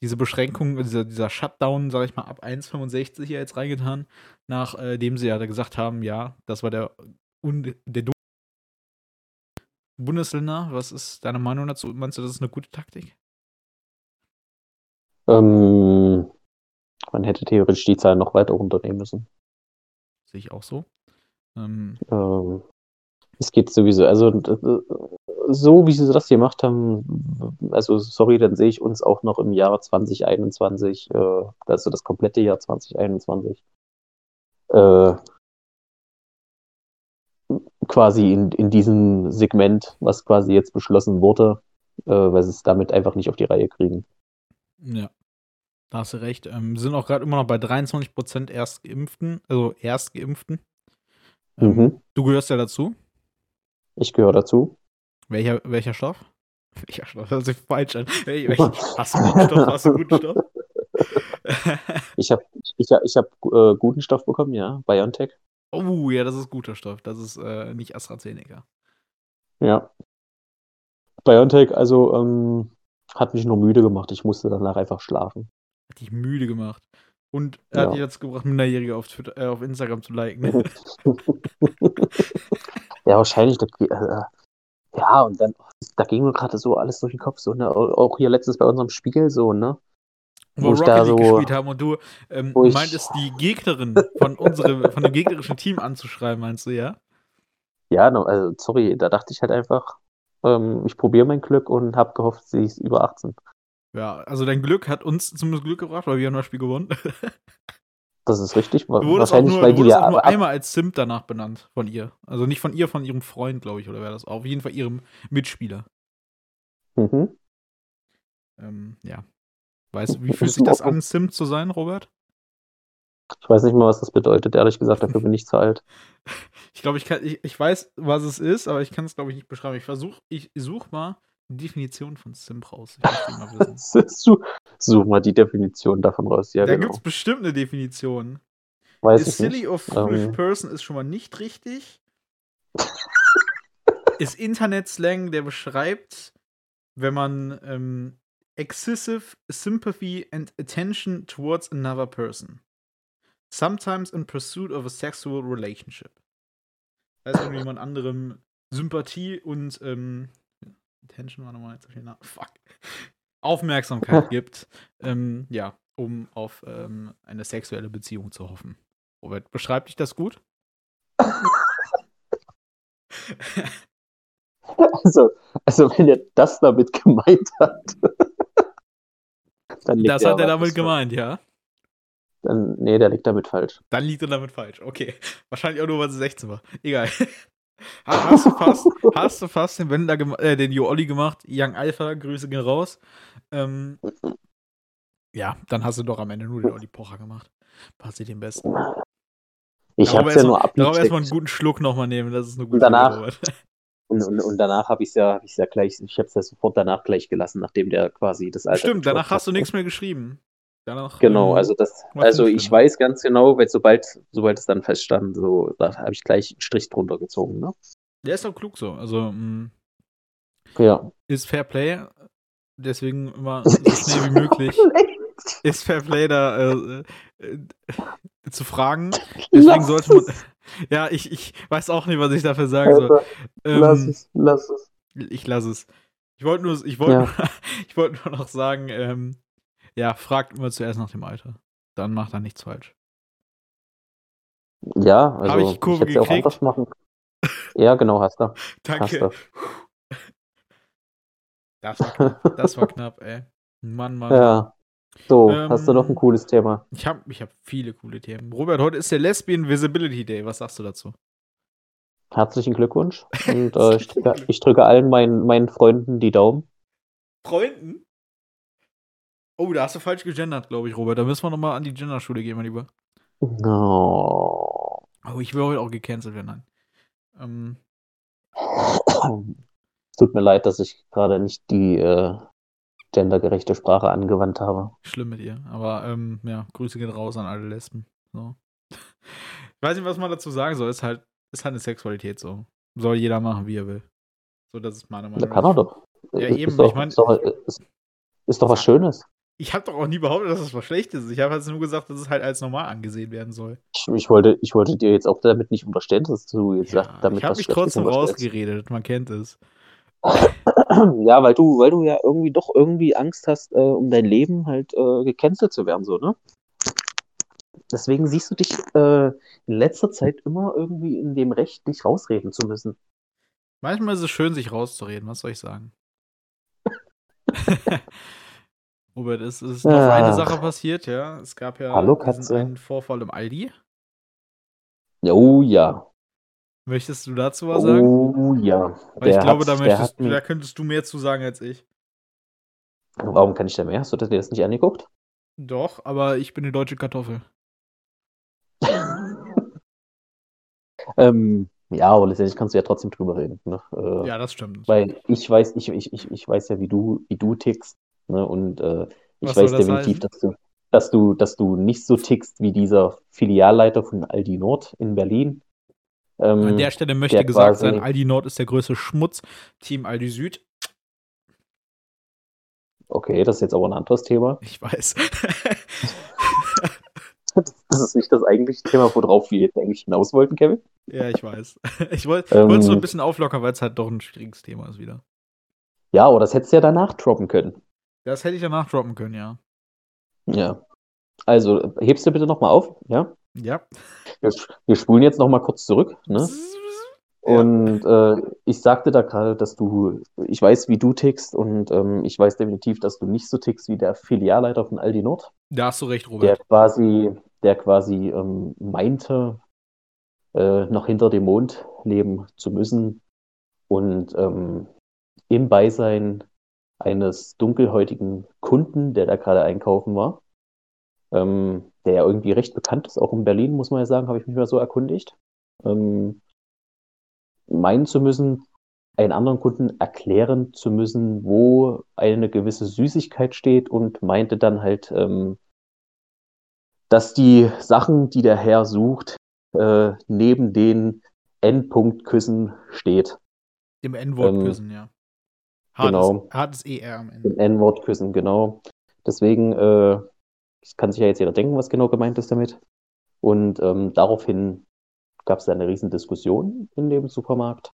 diese Beschränkung, dieser, dieser Shutdown, sag ich mal, ab 1,65 hier jetzt reingetan, nachdem äh, sie ja gesagt haben, ja, das war der, der Bundesländer. Was ist deine Meinung dazu? Meinst du, das ist eine gute Taktik? Ähm, man hätte theoretisch die Zahl noch weiter runternehmen müssen. Sehe ich auch so. Ähm, ähm, es geht sowieso, also so wie sie das gemacht haben, also sorry, dann sehe ich uns auch noch im Jahr 2021, äh, also das komplette Jahr 2021, äh, quasi in, in diesem Segment, was quasi jetzt beschlossen wurde, äh, weil sie es damit einfach nicht auf die Reihe kriegen. Ja, da hast du recht. Ähm, sind auch gerade immer noch bei 23% Erstgeimpften, also Erstgeimpften. Ähm, mhm. Du gehörst ja dazu. Ich gehöre dazu. Welcher, welcher Stoff? Welcher Stoff? Das ist falsch an. Wel welch, hast du guten Stoff? Hast du guten Stoff? ich habe ich, ich hab, äh, guten Stoff bekommen, ja. BioNTech. Oh, ja, das ist guter Stoff. Das ist äh, nicht AstraZeneca. Ja. BioNTech, also, ähm, hat mich nur müde gemacht. Ich musste danach einfach schlafen. Hat dich müde gemacht. Und er ja. hat dich jetzt gebracht, Minderjährige auf, Twitter, äh, auf Instagram zu liken. Ja, wahrscheinlich. Äh, ja, und dann, da ging mir gerade so alles durch den Kopf. So, ne? Auch hier letztens bei unserem Spiegel so, ne? Wo, wo Rocket League so, gespielt haben und du ähm, meintest, die Gegnerin von unserem, von dem gegnerischen Team anzuschreiben, meinst du, ja? Ja, no, also sorry, da dachte ich halt einfach, ähm, ich probiere mein Glück und habe gehofft, sie ist über 18. Ja, also dein Glück hat uns zumindest Glück gebracht, weil wir haben das Spiel gewonnen. das ist richtig. Du wurdest Wahrscheinlich, auch nur, weil du wurdest auch nur einmal als Simp danach benannt von ihr. Also nicht von ihr, von ihrem Freund, glaube ich, oder wäre das? Auf jeden Fall ihrem Mitspieler. Mhm. Ähm, ja, Weißt du, wie fühlt sich das an, Sim zu sein, Robert? Ich weiß nicht mal, was das bedeutet. Ehrlich gesagt, dafür bin ich zu alt. Ich glaube, ich, ich, ich weiß, was es ist, aber ich kann es, glaube ich, nicht beschreiben. Ich versuche, ich suche mal Definition von Sim raus. Wissen. Such mal die Definition davon raus. Ja, da genau. gibt es bestimmt eine Definition. Weiß ist silly nicht. or foolish um. Ähm. person ist schon mal nicht richtig. ist Internet-Slang, der beschreibt, wenn man ähm, excessive sympathy and attention towards another person. Sometimes in pursuit of a sexual relationship. Also wenn jemand anderem Sympathie und ähm, Attention war nochmal jetzt auf den Fuck. Aufmerksamkeit gibt, ähm, ja, um auf ähm, eine sexuelle Beziehung zu hoffen. Robert, beschreibt dich das gut? Also, also wenn er das damit gemeint hat. das hat er damit gemeint, ja. Dann, nee, der liegt damit falsch. Dann liegt er damit falsch, okay. Wahrscheinlich auch nur, weil sie 16 war. Egal. Hast, du fast, hast du fast den Wendler äh, den Jo Olli gemacht, Young Alpha, Grüße gehen raus. Ähm, ja, dann hast du doch am Ende nur den Olli Pocher gemacht. Passiert dem besten. Ich hab's ja nur abgecheckt. Darauf erstmal einen guten Schluck nochmal nehmen, das ist eine gute danach, und, und, und danach habe ich es ja, hab ja gleich, ich habe es ja sofort danach gleich gelassen, nachdem der quasi das Alter. Stimmt, danach hast du nichts mehr geschrieben. Danach, genau, ähm, also das, also ich weiß ganz genau, weil sobald, sobald es dann feststand, so, da habe ich gleich einen Strich drunter gezogen, ne? Der ist auch klug so. Also, mh, mm, ja. Ist Fair Play, deswegen immer so schnell wie möglich. ist Fair Play da äh, äh, zu fragen. Deswegen sollte man. Ja, ich, ich weiß auch nicht, was ich dafür sagen soll. Ähm, lass es, lass es. Ich lasse es. Ich wollte nur, ich wollte, ja. ich wollte nur noch sagen, ähm, ja, fragt immer zuerst nach dem Alter. Dann macht er nichts falsch. Ja, also Habe ich die Kurve ich gekriegt? Auch machen. Ja, genau, hast du. Danke. Das war knapp, das war knapp ey. Mann, Mann. Ja. So, ähm, hast du noch ein ähm, cooles Thema? Ich habe ich hab viele coole Themen. Robert, heute ist der Lesbian Visibility Day. Was sagst du dazu? Herzlichen Glückwunsch. Und äh, ich, drücke, ich, drücke, allen meinen, meinen Freunden die Daumen. Freunden? Oh, da hast du falsch gegendert, glaube ich, Robert. Da müssen wir nochmal an die Genderschule gehen, mein Lieber. No. Oh, ich will heute auch gecancelt werden. Ähm. Tut mir leid, dass ich gerade nicht die äh, gendergerechte Sprache angewandt habe. Schlimm mit ihr. Aber ähm, ja, Grüße gehen raus an alle Lesben. So. Ich weiß nicht, was man dazu sagen soll. Ist halt, ist halt eine Sexualität so. Soll jeder machen, wie er will. So, das ist meine Meinung. Da kann er doch. Ja, ist eben. Doch, ich ist, doch, ist, ist doch was Schönes. Ich habe doch auch nie behauptet, dass das was Schlechtes ist. Ich habe halt nur gesagt, dass es halt als normal angesehen werden soll. Ich, ich, wollte, ich wollte dir jetzt auch damit nicht unterstellen, dass du jetzt ja, sagst, damit Ich habe mich trotzdem rausgeredet, man kennt es. Ja, weil du, weil du ja irgendwie doch irgendwie Angst hast, äh, um dein Leben halt äh, gecancelt zu werden, so, ne? Deswegen siehst du dich äh, in letzter Zeit immer irgendwie in dem Recht, dich rausreden zu müssen. Manchmal ist es schön, sich rauszureden, was soll ich sagen? Robert, es ist noch ja. eine Sache passiert, ja. Es gab ja Hallo, einen Vorfall im Aldi. Oh ja. Möchtest du dazu was sagen? Oh ja. Weil ich glaube, hat, da, möchtest, da könntest du mehr zu sagen als ich. Warum kann ich da mehr? Hast du dir das nicht angeguckt? Doch, aber ich bin eine deutsche Kartoffel. ähm, ja, aber letztendlich kannst du ja trotzdem drüber reden. Ne? Äh, ja, das stimmt. Weil ich weiß, ich, ich, ich, ich weiß ja, wie du, wie du tickst. Ne? Und äh, ich Was weiß definitiv, dass du, dass du, dass du nicht so tickst wie dieser Filialleiter von Aldi Nord in Berlin, ähm, An der Stelle möchte der gesagt sein, Aldi Nord ist der größte Schmutz, Team Aldi Süd. Okay, das ist jetzt aber ein anderes Thema. Ich weiß. das ist nicht das eigentliche Thema, worauf wir jetzt eigentlich hinaus wollten, Kevin. Ja, ich weiß. Ich wollte ähm, es so ein bisschen auflockern, weil es halt doch ein schwieriges Thema ist wieder. Ja, aber das hättest du ja danach droppen können. Das hätte ich danach droppen können, ja. Ja. Also, hebst du bitte nochmal auf, ja? Ja. Wir, wir spulen jetzt noch mal kurz zurück. Ne? Und äh, ich sagte da gerade, dass du, ich weiß, wie du tickst und ähm, ich weiß definitiv, dass du nicht so tickst wie der Filialleiter von Aldi Nord. Da hast du recht, Robert. Der quasi, der quasi ähm, meinte, äh, noch hinter dem Mond leben zu müssen und ähm, im Beisein eines dunkelhäutigen Kunden, der da gerade einkaufen war, ähm, der ja irgendwie recht bekannt ist, auch in Berlin, muss man ja sagen, habe ich mich mal so erkundigt, ähm, meinen zu müssen, einen anderen Kunden erklären zu müssen, wo eine gewisse Süßigkeit steht und meinte dann halt, ähm, dass die Sachen, die der Herr sucht, äh, neben den Endpunktküssen steht. Dem N-Wort-Küssen, ähm, ja. Hartes, genau. Hartes ER am Ende. Dem N-Wort-Küssen, genau. Deswegen äh, kann sich ja jetzt jeder denken, was genau gemeint ist damit. Und ähm, daraufhin gab es eine riesen Diskussion in dem Supermarkt,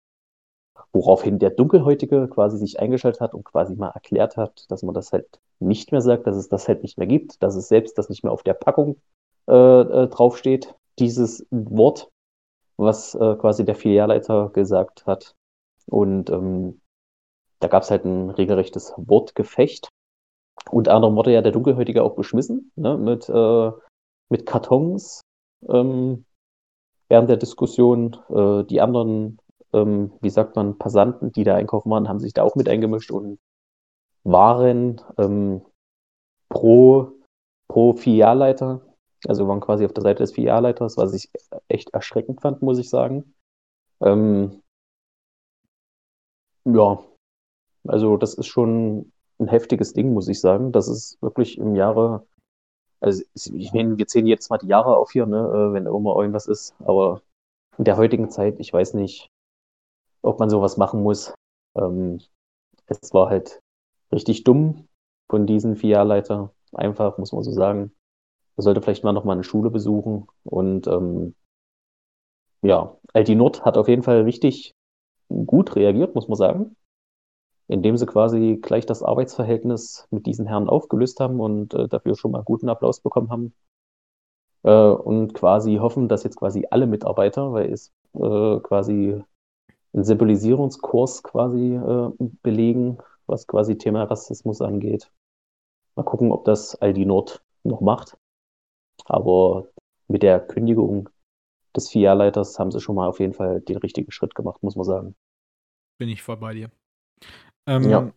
woraufhin der Dunkelhäutige quasi sich eingeschaltet hat und quasi mal erklärt hat, dass man das halt nicht mehr sagt, dass es das halt nicht mehr gibt, dass es selbst das nicht mehr auf der Packung äh, äh, draufsteht, dieses Wort, was äh, quasi der Filialleiter gesagt hat. Und ähm, da gab es halt ein regelrechtes Wortgefecht. Unter anderem wurde ja der Dunkelhäutige auch beschmissen, ne, mit, äh, mit Kartons ähm, während der Diskussion. Äh, die anderen, ähm, wie sagt man, Passanten, die da einkaufen waren, haben sich da auch mit eingemischt und waren ähm, pro, pro Filialleiter, also waren quasi auf der Seite des Filialleiters, was ich echt erschreckend fand, muss ich sagen. Ähm, ja, also das ist schon ein heftiges Ding, muss ich sagen. Das ist wirklich im Jahre, also ich meine, wir zählen jetzt mal die Jahre auf hier, ne, äh, wenn immer irgendwas ist, aber in der heutigen Zeit, ich weiß nicht, ob man sowas machen muss. Ähm, es war halt richtig dumm von diesen Filialleiter. Einfach, muss man so sagen. Man sollte vielleicht mal nochmal eine Schule besuchen. Und ähm, ja, Aldi Nord hat auf jeden Fall richtig gut reagiert, muss man sagen indem sie quasi gleich das Arbeitsverhältnis mit diesen Herren aufgelöst haben und äh, dafür schon mal guten Applaus bekommen haben. Äh, und quasi hoffen, dass jetzt quasi alle Mitarbeiter, weil es äh, quasi einen Symbolisierungskurs quasi äh, belegen, was quasi Thema Rassismus angeht. Mal gucken, ob das Aldi Nord noch macht. Aber mit der Kündigung des Filialleiters haben sie schon mal auf jeden Fall den richtigen Schritt gemacht, muss man sagen. Bin ich voll bei dir. Ähm, ja.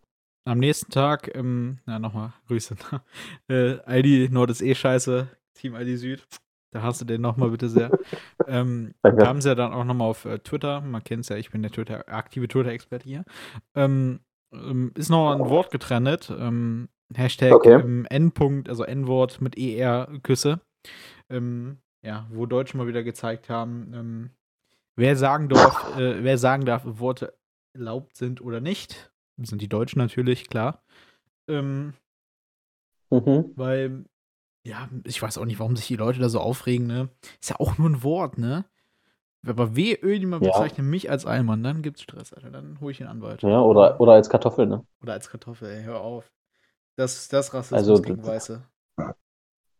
Am nächsten Tag, ähm, na nochmal, Grüße. äh, Aldi Nord ist eh scheiße, Team Aldi Süd. Da hast du den nochmal bitte sehr. ähm, da haben sie ja dann auch nochmal auf äh, Twitter, man kennt es ja, ich bin der Twitter, aktive Twitter-Experte hier, ähm, ähm, ist noch ein Wort getrennt. Ähm, Hashtag okay. ähm, N-Punkt, also N-Wort mit ER-Küsse. Ja, wo Deutsche mal wieder gezeigt haben, wer sagen darf, äh, wer sagen darf, Worte erlaubt sind oder nicht. Sind die Deutschen natürlich, klar. Ähm, mhm. Weil, ja, ich weiß auch nicht, warum sich die Leute da so aufregen, ne? Ist ja auch nur ein Wort, ne? Aber weh, irgendjemand ja. bezeichnet mich als Allmann, dann gibt's Stress, Alter. Dann hole ich den Anwalt. Ja, oder, oder als Kartoffel, ne? Oder als Kartoffel, ey, hör auf. Das, das Rassismus also, gegen Weiße.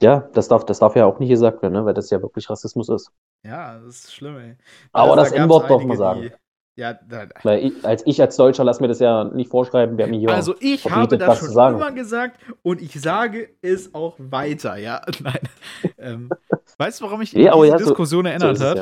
Ja, das darf, das darf ja auch nicht gesagt werden, ne? weil das ja wirklich Rassismus ist. Ja, das ist schlimm, ey. Aber also, das N-Wort darf man sagen. Die, ja, da, weil ich, als ich als Deutscher lass mir das ja nicht vorschreiben, wer mir hier Also ich habe das schon immer gesagt und ich sage es auch weiter, ja. Nein. ähm, weißt du, warum ich ja, diese ja, Diskussion so, erinnert so hat?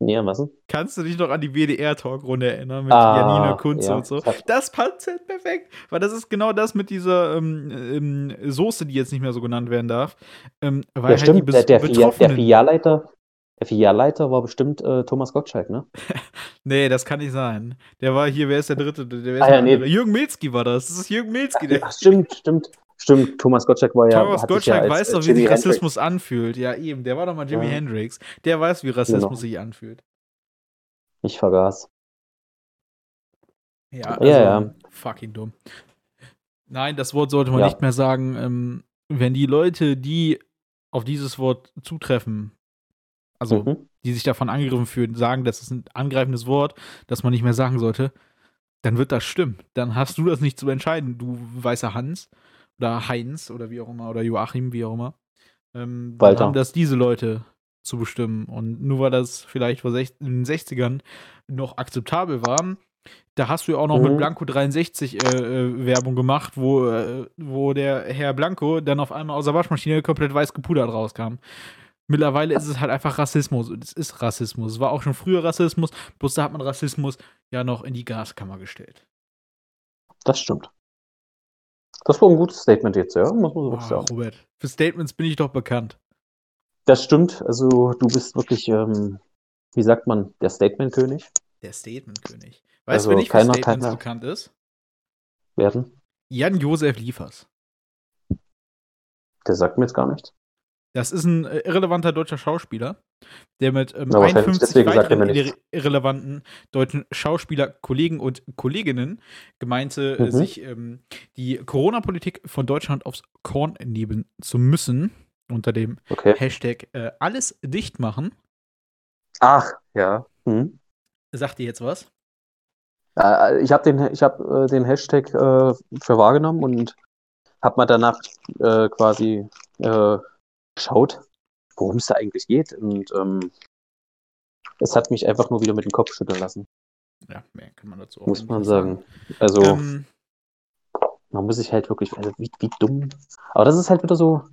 Ja. Was? Kannst du dich noch an die WDR-Talkrunde erinnern mit ah, Janina Kunze ja. und so? Das passt halt perfekt, weil das ist genau das mit dieser ähm, ähm, Soße, die jetzt nicht mehr so genannt werden darf. Ähm, weil ja, halt stimmt, der, der, der Filialleiter war bestimmt äh, Thomas Gottschalk, ne? nee, das kann nicht sein. Der war hier, wer ist der dritte? Der, ah, ja, nee. Jürgen Milzki war das. Das ist Jürgen Milzki. Der Ach, stimmt, stimmt. Stimmt, Thomas Gottschalk war ja. Thomas Gottschalk ja weiß doch, wie sich Rassismus Hendrix. anfühlt. Ja, eben. Der war doch mal Jimi ja. Hendrix. Der weiß, wie Rassismus genau. sich anfühlt. Ich vergaß. Ja, also, ja, ja. fucking dumm. Nein, das Wort sollte man ja. nicht mehr sagen. Ähm, wenn die Leute, die auf dieses Wort zutreffen, also mhm. die sich davon angegriffen fühlen, sagen, das ist ein angreifendes Wort, das man nicht mehr sagen sollte, dann wird das stimmen. Dann hast du das nicht zu entscheiden, du weißer Hans oder Heinz oder wie auch immer, oder Joachim, wie auch immer. Ähm, Walter. haben das diese Leute zu bestimmen. Und nur weil das vielleicht vor in den 60ern noch akzeptabel war, da hast du ja auch noch mhm. mit Blanco 63 äh, äh, Werbung gemacht, wo, äh, wo der Herr Blanco dann auf einmal aus der Waschmaschine komplett weiß gepudert rauskam. Mittlerweile ist es halt einfach Rassismus. Es ist Rassismus. Es war auch schon früher Rassismus, bloß da hat man Rassismus ja noch in die Gaskammer gestellt. Das stimmt. Das war ein gutes Statement jetzt, ja, muss man wirklich oh, sagen. Robert, für Statements bin ich doch bekannt. Das stimmt. Also du bist wirklich, ähm, wie sagt man, der Statement-König. Der Statement-König. Weißt du, also, wer nicht für Statements keiner, bekannt ist? Werden? Jan-Josef Liefers. Der sagt mir jetzt gar nichts. Das ist ein äh, irrelevanter deutscher Schauspieler, der mit ähm, 51 weiteren irre irrelevanten deutschen Schauspielerkollegen und Kolleginnen gemeinte, äh, mhm. sich ähm, die Corona-Politik von Deutschland aufs Korn nehmen zu müssen, unter dem okay. Hashtag äh, alles dicht machen. Ach, ja. Hm. Sagt ihr jetzt was? Äh, ich habe den, hab, äh, den Hashtag für wahrgenommen und habe mal danach äh, quasi geschaut, worum es da eigentlich geht. Und ähm, es hat mich einfach nur wieder mit dem Kopf schütteln lassen. Ja, mehr kann man dazu auch Muss man sagen. sagen. Also, ähm, man muss sich halt wirklich, also wie, wie dumm. Aber das ist halt wieder so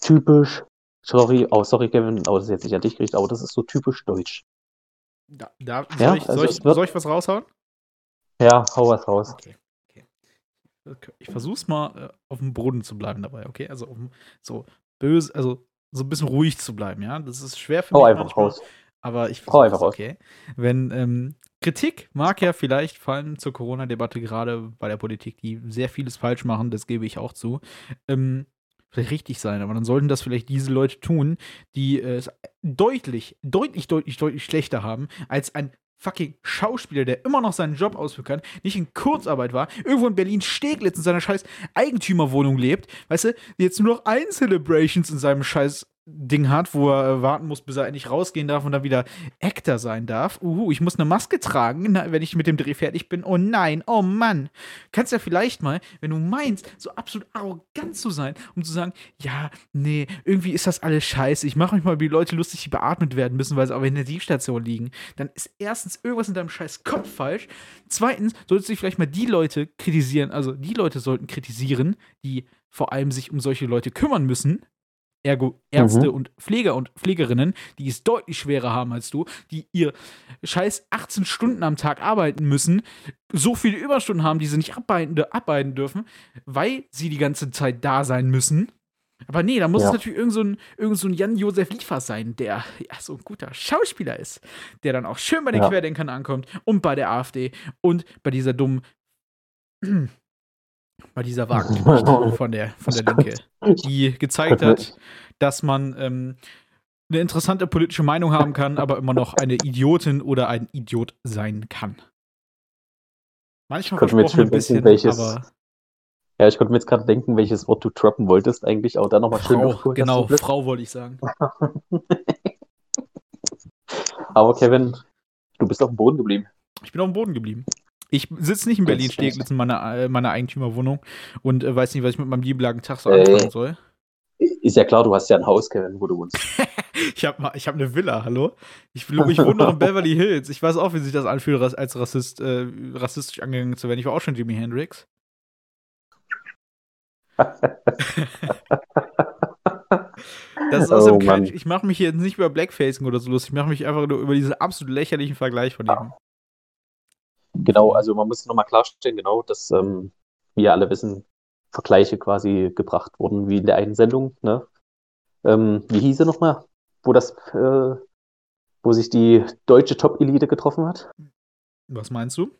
typisch, sorry, oh, sorry, Kevin, aber das ist jetzt nicht an dich gerichtet, aber das ist so typisch deutsch. Da, da, soll, ja, ich, also soll, ich, soll ich was raushauen? Ja, hau was raus. Okay. okay. Ich versuch's mal äh, auf dem Boden zu bleiben dabei, okay? Also so böse, also so ein bisschen ruhig zu bleiben, ja. Das ist schwer für Hau mich einfach manchmal, raus. aber ich Hau einfach okay. Raus. Wenn ähm, Kritik mag ja vielleicht vor allem zur Corona-Debatte gerade bei der Politik, die sehr vieles falsch machen, das gebe ich auch zu. Ähm, vielleicht richtig sein, aber dann sollten das vielleicht diese Leute tun, die es deutlich, deutlich, deutlich, deutlich schlechter haben als ein fucking Schauspieler, der immer noch seinen Job ausführen kann, nicht in Kurzarbeit war, irgendwo in Berlin-Steglitz in seiner scheiß Eigentümerwohnung lebt, weißt du, jetzt nur noch ein Celebrations in seinem scheiß Ding hat, wo er äh, warten muss, bis er endlich rausgehen darf und dann wieder Actor sein darf. Uhu, ich muss eine Maske tragen, wenn ich mit dem Dreh fertig bin. Oh nein, oh Mann. Kannst ja vielleicht mal, wenn du meinst, so absolut arrogant zu sein, um zu sagen, ja, nee, irgendwie ist das alles scheiße. Ich mache manchmal, wie Leute lustig, die beatmet werden müssen, weil sie auf der Intensivstation liegen. Dann ist erstens irgendwas in deinem scheiß Kopf falsch. Zweitens solltest du vielleicht mal die Leute kritisieren, also die Leute sollten kritisieren, die vor allem sich um solche Leute kümmern müssen, ergo Ärzte mhm. und Pfleger und Pflegerinnen, die es deutlich schwerer haben als du, die ihr scheiß 18 Stunden am Tag arbeiten müssen, so viele Überstunden haben, die sie nicht arbeiten, arbeiten dürfen, weil sie die ganze Zeit da sein müssen. Aber nee, da muss ja. es natürlich irgend so ein, irgend so ein Jan-Josef Liefers sein, der ja so ein guter Schauspieler ist, der dann auch schön bei den ja. Querdenkern ankommt und bei der AfD und bei dieser dummen bei dieser Wagenknecht von der, von der Linke, die gezeigt hat, dass man ähm, eine interessante politische Meinung haben kann, aber immer noch eine Idiotin oder ein Idiot sein kann. Manchmal versprochen ein bisschen, welches, aber ja, ich konnte mir jetzt gerade denken, welches Wort du droppen wolltest eigentlich, aber da nochmal schön Frau, Genau, Frau wollte ich sagen. aber Kevin, du bist auf dem Boden geblieben. Ich bin auf dem Boden geblieben. Ich sitze nicht in Berlin-Steglitz in meiner, äh, meiner Eigentümerwohnung und äh, weiß nicht, was ich mit meinem lieben Tag so anfangen soll. Ist ja klar, du hast ja ein Haus, Kevin, wo du wohnst. ich habe ich hab eine Villa, hallo? Ich, ich wohne noch in Beverly Hills. Ich weiß auch, wie sich das anfühlt, als Rassist, äh, rassistisch angegangen zu werden. Ich war auch schon Jimi Hendrix. das ist außerdem oh, kein, ich mache mich jetzt nicht über Blackfacing oder so lustig, ich mache mich einfach nur über diesen absolut lächerlichen Vergleich von ihm. Genau, also man muss nochmal klarstellen, genau, dass ähm, wir alle wissen, Vergleiche quasi gebracht wurden, wie in der einen Sendung. Ne? Ähm, wie hieß er nochmal, wo das, äh, wo sich die deutsche Top-Elite getroffen hat? Was meinst du?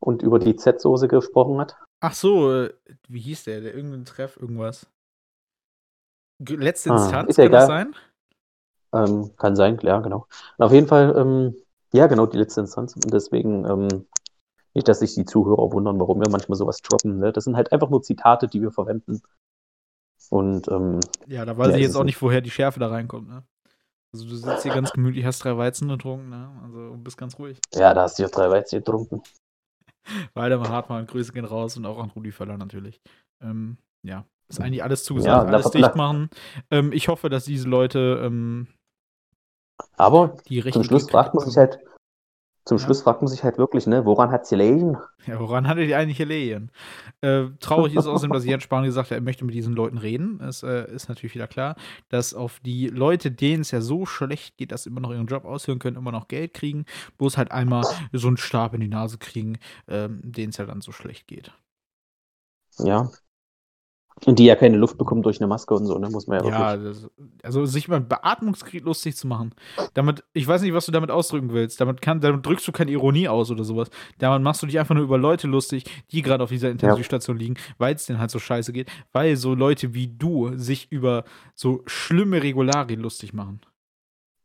Und über die Z-Soße gesprochen hat. Ach so, äh, wie hieß der? Der irgendein Treff, irgendwas. Letzte ah, Instanz, kann das sein? Ähm, kann sein, klar, genau. Und auf jeden Fall ähm, ja, genau, die letzte Instanz. Und deswegen, ähm, nicht, dass sich die Zuhörer wundern, warum wir manchmal sowas droppen. Ne? Das sind halt einfach nur Zitate, die wir verwenden. Und ähm, ja, da weiß ja, ich jetzt auch nicht, woher die Schärfe da reinkommt. Ne? Also du sitzt hier ganz gemütlich, hast drei Weizen getrunken, ne? also bist ganz ruhig. Ja, da hast du ja drei Weizen getrunken. Waldemar Hartmann, Grüße gehen raus und auch an Rudi Völler natürlich. Ähm, ja, ist eigentlich alles zugesagt, ja, alles dicht machen. Ähm, ich hoffe, dass diese Leute ähm, aber zum Schluss fragt man sich halt, zum Schluss fragt man sich halt wirklich, ne, woran hat sie gelegen? Ja, woran hat die eigentlich gelegen? Äh, traurig ist außerdem, dass Jens Spahn gesagt hat, er möchte mit diesen Leuten reden. Es äh, ist natürlich wieder klar, dass auf die Leute, denen es ja so schlecht geht, dass sie immer noch ihren Job ausführen können, immer noch Geld kriegen, bloß halt einmal so einen Stab in die Nase kriegen, ähm, denen es ja dann so schlecht geht. Ja, und die ja keine Luft bekommen durch eine Maske und so, ne? Muss man ja, ja das, also sich über Beatmungskrieg lustig zu machen. Damit, ich weiß nicht, was du damit ausdrücken willst. Damit, kann, damit drückst du keine Ironie aus oder sowas. Damit machst du dich einfach nur über Leute lustig, die gerade auf dieser Intensivstation ja. liegen, weil es denen halt so scheiße geht. Weil so Leute wie du sich über so schlimme Regularien lustig machen.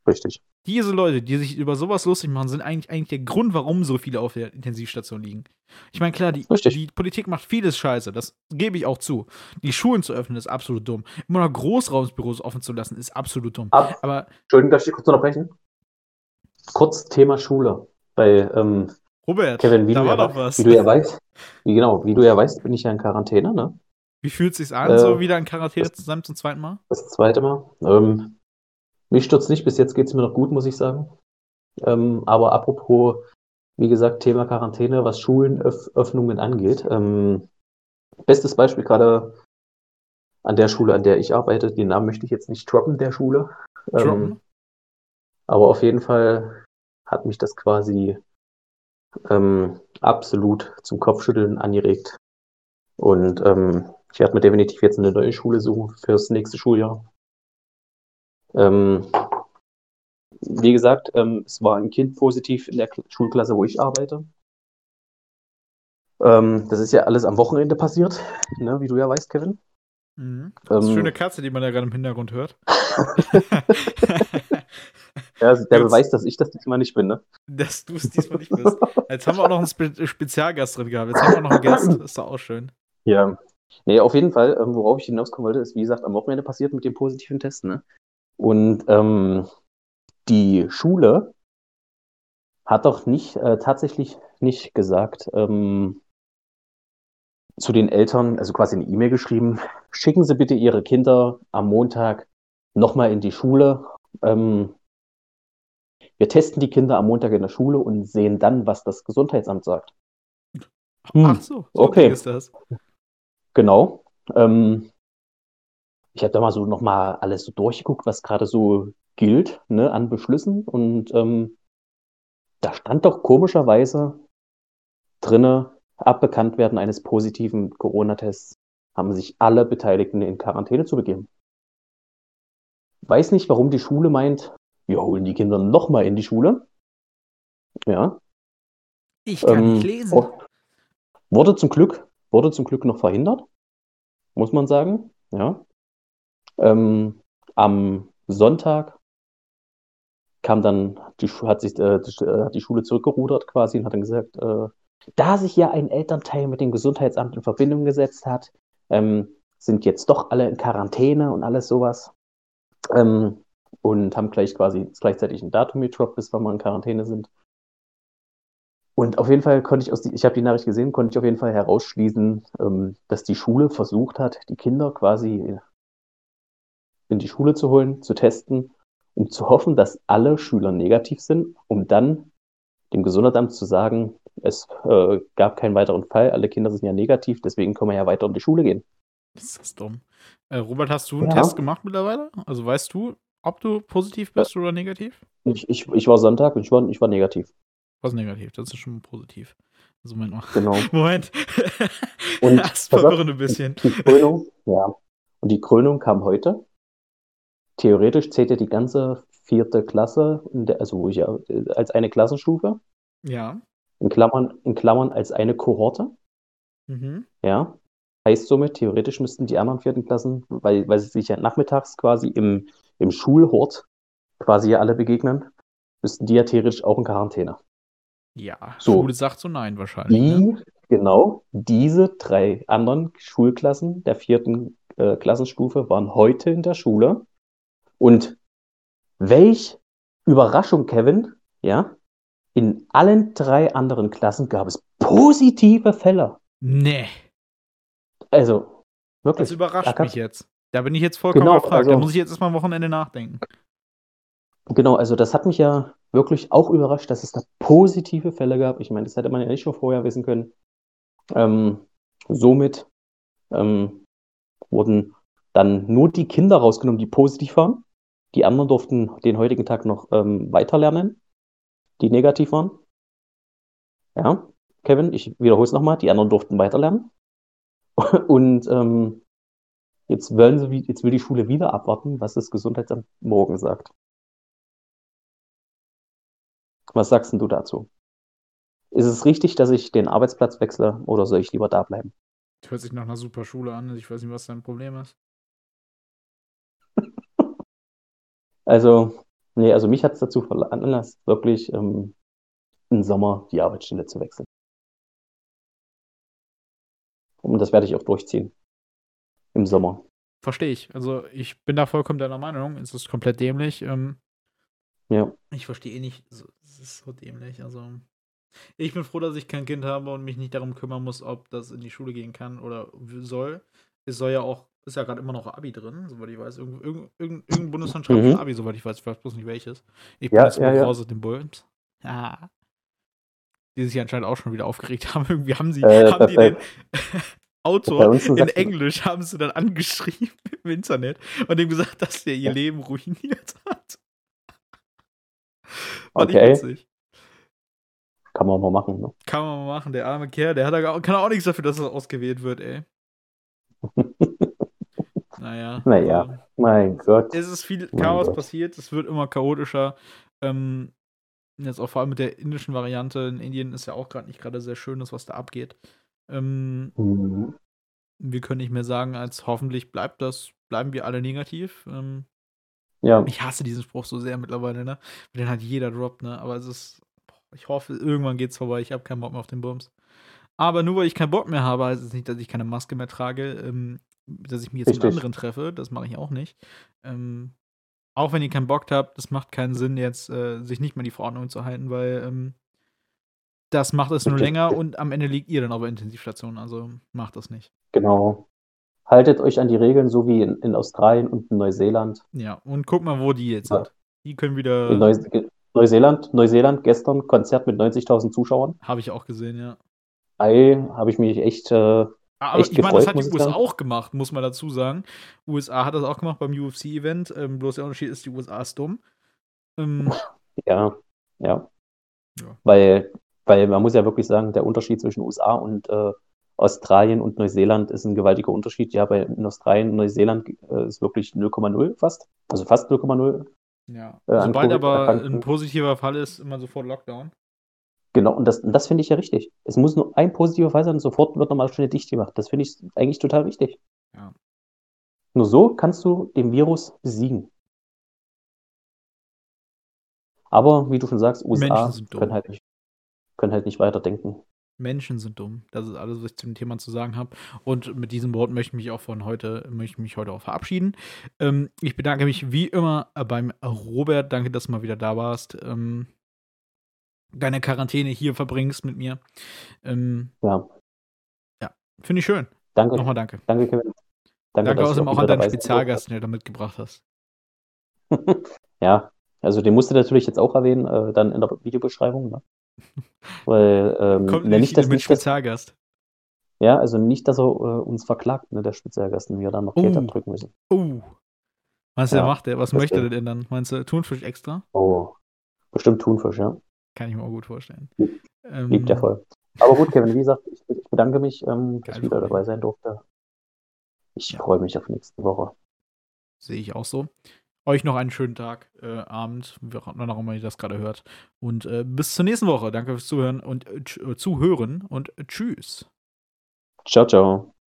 Richtig. Diese Leute, die sich über sowas lustig machen, sind eigentlich, eigentlich der Grund, warum so viele auf der Intensivstation liegen. Ich meine, klar, die, die, Politik macht vieles Scheiße, das gebe ich auch zu. Die Schulen zu öffnen, ist absolut dumm. Immer noch Großraumsbüros offen zu lassen, ist absolut dumm. Ab, Aber, Entschuldigung, darf ich kurz unterbrechen? Kurz Thema Schule. Bei ähm, Robert, Kevin, wie da war ja, doch was. Wie du ja weißt, wie, genau, wie du ja weißt, bin ich ja in Quarantäne, ne? Wie fühlt es sich an, äh, so wieder in Quarantäne zusammen zum zweiten Mal? Das zweite Mal. Ähm, mich stürzt nicht, bis jetzt geht es mir noch gut, muss ich sagen. Ähm, aber apropos, wie gesagt, Thema Quarantäne, was Schulenöffnungen angeht. Ähm, bestes Beispiel gerade an der Schule, an der ich arbeite. Den Namen möchte ich jetzt nicht droppen, der Schule. Ähm, aber auf jeden Fall hat mich das quasi ähm, absolut zum Kopfschütteln angeregt. Und ähm, ich werde mir definitiv jetzt eine neue Schule suchen fürs nächste Schuljahr. Ähm, wie gesagt, ähm, es war ein Kind positiv in der Schulklasse, wo ich arbeite. Ähm, das ist ja alles am Wochenende passiert, ne, wie du ja weißt, Kevin. Mhm. Das ist eine schöne Katze, die man da gerade im Hintergrund hört. ja, also der Jetzt, beweist, dass ich das diesmal nicht bin, ne? Dass du es diesmal nicht bist. Jetzt haben wir auch noch einen Spe Spezialgast drin gehabt. Jetzt haben wir noch einen Gast. Das ist doch auch schön. Ja. Nee, auf jeden Fall, ähm, worauf ich hinauskomme wollte, ist, wie gesagt, am Wochenende passiert mit dem positiven Testen, ne? Und ähm, die Schule hat doch nicht äh, tatsächlich nicht gesagt ähm, zu den Eltern, also quasi eine E-Mail geschrieben, schicken Sie bitte Ihre Kinder am Montag nochmal in die Schule. Ähm, wir testen die Kinder am Montag in der Schule und sehen dann, was das Gesundheitsamt sagt. Hm. Ach so, so okay. ist das. Genau. Ähm, ich habe da mal so nochmal alles so durchgeguckt, was gerade so gilt ne, an Beschlüssen. Und ähm, da stand doch komischerweise drinne, ab Bekanntwerden eines positiven Corona-Tests haben sich alle Beteiligten in Quarantäne zu begeben. Weiß nicht, warum die Schule meint, wir holen die Kinder nochmal in die Schule. Ja. Ich kann ähm, nicht lesen. Wurde zum Glück, wurde zum Glück noch verhindert, muss man sagen. Ja. Ähm, am Sonntag kam dann, die, hat sich äh, die, äh, die, Schule zurückgerudert quasi und hat dann gesagt, äh, da sich ja ein Elternteil mit dem Gesundheitsamt in Verbindung gesetzt hat, ähm, sind jetzt doch alle in Quarantäne und alles sowas. Ähm, und haben gleich quasi gleichzeitig ein Datum getroppt, bis wir mal in Quarantäne sind. Und auf jeden Fall konnte ich aus die, ich habe die Nachricht gesehen, konnte ich auf jeden Fall herausschließen, ähm, dass die Schule versucht hat, die Kinder quasi in die Schule zu holen, zu testen, um zu hoffen, dass alle Schüler negativ sind, um dann dem Gesundheitsamt zu sagen, es äh, gab keinen weiteren Fall, alle Kinder sind ja negativ, deswegen können wir ja weiter in die Schule gehen. Ist das dumm. Äh, Robert, hast du einen ja. Test gemacht mittlerweile? Also weißt du, ob du positiv bist ja. oder negativ? Ich, ich, ich war Sonntag und ich war, ich war negativ. Was negativ, das ist schon mal positiv. Also Moment mal. Genau. Moment. Und das verwirrend ein bisschen. Die Krönung, ja. Und die Krönung kam heute. Theoretisch zählt ja die ganze vierte Klasse, also wo ich ja als eine Klassenstufe. Ja. In Klammern, in Klammern als eine Kohorte. Mhm. Ja. Heißt somit, theoretisch müssten die anderen vierten Klassen, weil, weil sie sich ja nachmittags quasi im, im Schulhort quasi ja alle begegnen, müssten die ja theoretisch auch in Quarantäne. Ja, so. Schule sagt so nein wahrscheinlich. Die, ne? Genau, diese drei anderen Schulklassen der vierten äh, Klassenstufe waren heute in der Schule. Und welch Überraschung, Kevin, ja, in allen drei anderen Klassen gab es positive Fälle. Nee. Also, wirklich. Das überrascht da mich jetzt. Da bin ich jetzt vollkommen genau, überfragt. Also, da muss ich jetzt erstmal am Wochenende nachdenken. Genau, also das hat mich ja wirklich auch überrascht, dass es da positive Fälle gab. Ich meine, das hätte man ja nicht schon vorher wissen können. Ähm, somit ähm, wurden dann nur die Kinder rausgenommen, die positiv waren. Die anderen durften den heutigen Tag noch ähm, weiterlernen, die negativ waren. Ja, Kevin, ich wiederhole es nochmal, die anderen durften weiterlernen. Und ähm, jetzt, wollen sie, jetzt will die Schule wieder abwarten, was das Gesundheitsamt morgen sagt. Was sagst du dazu? Ist es richtig, dass ich den Arbeitsplatz wechsle oder soll ich lieber da bleiben? Hört sich nach einer super Schule an. Ich weiß nicht, was dein Problem ist. Also, nee, also mich hat es dazu veranlasst, wirklich ähm, im Sommer die Arbeitsstelle zu wechseln. Und das werde ich auch durchziehen. Im Sommer. Verstehe ich. Also ich bin da vollkommen deiner Meinung. Es ist komplett dämlich. Ähm, ja. Ich verstehe eh nicht, es ist so dämlich. Also, ich bin froh, dass ich kein Kind habe und mich nicht darum kümmern muss, ob das in die Schule gehen kann oder soll. Es soll ja auch, ist ja gerade immer noch Abi drin, soweit ich weiß. Irgend, irgend, irgendein Bundesland schreibt mhm. Abi, soweit ich weiß. Ich weiß bloß nicht welches. Ich bin ja, jetzt ja, ja. raus aus den Bulls. Ja. Die sich anscheinend auch schon wieder aufgeregt haben. Irgendwie haben sie, äh, haben die den Autor in Englisch haben sie dann angeschrieben im Internet und ihm gesagt, dass der ihr Leben ruiniert hat. Fand okay. witzig. Kann man mal machen, ne? Kann man mal machen, der arme Kerl, der hat da, kann auch nichts dafür, dass er ausgewählt wird, ey. Naja. Naja, also, mein Gott. Es ist viel mein Chaos Gott. passiert, es wird immer chaotischer. Ähm, jetzt auch vor allem mit der indischen Variante in Indien ist ja auch gerade nicht gerade sehr schön, was da abgeht. Ähm, mhm. Wir können nicht mehr sagen, als hoffentlich bleibt das, bleiben wir alle negativ. Ähm, ja. Ich hasse diesen Spruch so sehr mittlerweile, ne? Den hat jeder droppt, ne? Aber es ist, ich hoffe, irgendwann geht's vorbei. Ich habe keinen Bock mehr auf den Bums. Aber nur weil ich keinen Bock mehr habe, heißt es nicht, dass ich keine Maske mehr trage, ähm, dass ich mich jetzt Richtig. mit anderen treffe. Das mache ich auch nicht. Ähm, auch wenn ihr keinen Bock habt, das macht keinen Sinn, jetzt äh, sich nicht mehr die Verordnung zu halten, weil ähm, das macht es nur länger und am Ende liegt ihr dann auf der Intensivstation. Also macht das nicht. Genau. Haltet euch an die Regeln, so wie in, in Australien und in Neuseeland. Ja, und guck mal, wo die jetzt ja. sind. Die können wieder. In Neu Neuseeland, Neuseeland, gestern Konzert mit 90.000 Zuschauern. Habe ich auch gesehen, ja. Ei, habe ich mich echt. Äh, aber echt ich meine, das hat die USA auch gemacht, muss man dazu sagen. USA hat das auch gemacht beim UFC-Event. Ähm, bloß der Unterschied ist, die USA ist dumm. Ähm, ja, ja, ja. Weil, weil man muss ja wirklich sagen, der Unterschied zwischen USA und äh, Australien und Neuseeland ist ein gewaltiger Unterschied. Ja, bei in Australien und Neuseeland äh, ist wirklich 0,0 fast. Also fast 0,0. Ja. Äh, Sobald aber ein positiver Fall ist, immer sofort Lockdown. Genau, und das, das finde ich ja richtig. Es muss nur ein positiver Fall sein und sofort wird nochmal schnell dicht gemacht. Das finde ich eigentlich total wichtig. Ja. Nur so kannst du den Virus besiegen. Aber wie du schon sagst, USA können halt, nicht, können halt nicht weiterdenken. Menschen sind dumm. Das ist alles, was ich zu dem Thema zu sagen habe. Und mit diesem Wort möchte ich mich auch von heute, möchte mich heute auch verabschieden. Ähm, ich bedanke mich wie immer beim Robert. Danke, dass du mal wieder da warst. Ähm, deine Quarantäne hier verbringst mit mir. Ähm, ja. Ja, finde ich schön. Danke. Nochmal danke. Danke, Kevin. Danke, danke außerdem auch an deinen Spezialgast, den du da mitgebracht hast. ja, also den musst du natürlich jetzt auch erwähnen, äh, dann in der Videobeschreibung. Ne? Weil, ähm, Kommt nicht, nicht, dass, mit nicht, Spezialgast. ja, also nicht, dass er äh, uns verklagt, ne, der Spezialgast, und wir dann noch Geld uh. abdrücken müssen. Oh. Was ja, der macht der? Was möchte der denn dann? Meinst du Thunfisch extra? Oh. Bestimmt Thunfisch, ja. Kann ich mir auch gut vorstellen. Liebt ähm, der voll. Aber gut, Kevin, wie gesagt, ich, ich bedanke mich, ähm, dass ich wieder dabei sein durfte. Ich ja. freue mich auf nächste Woche. Sehe ich auch so. Euch noch einen schönen Tag, äh, Abend, wann auch immer ihr das gerade hört. Und äh, bis zur nächsten Woche. Danke fürs Zuhören und äh, Zuhören und tschüss. Ciao, ciao.